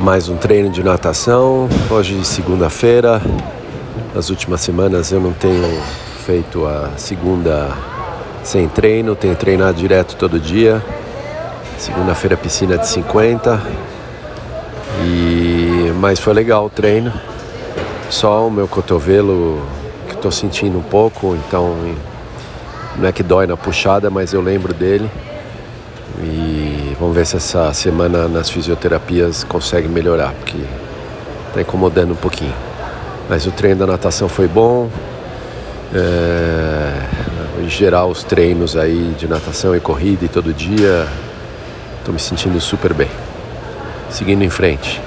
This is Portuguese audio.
mais um treino de natação. Hoje, segunda-feira. Nas últimas semanas eu não tenho feito a segunda sem treino, tenho treinado direto todo dia. Segunda-feira piscina de 50. E mas foi legal o treino. Só o meu cotovelo que estou sentindo um pouco, então não é que dói na puxada, mas eu lembro dele. E vamos ver se essa semana nas fisioterapias consegue melhorar, porque está incomodando um pouquinho. Mas o treino da natação foi bom. É, em geral, os treinos aí de natação e corrida e todo dia, estou me sentindo super bem. Seguindo em frente.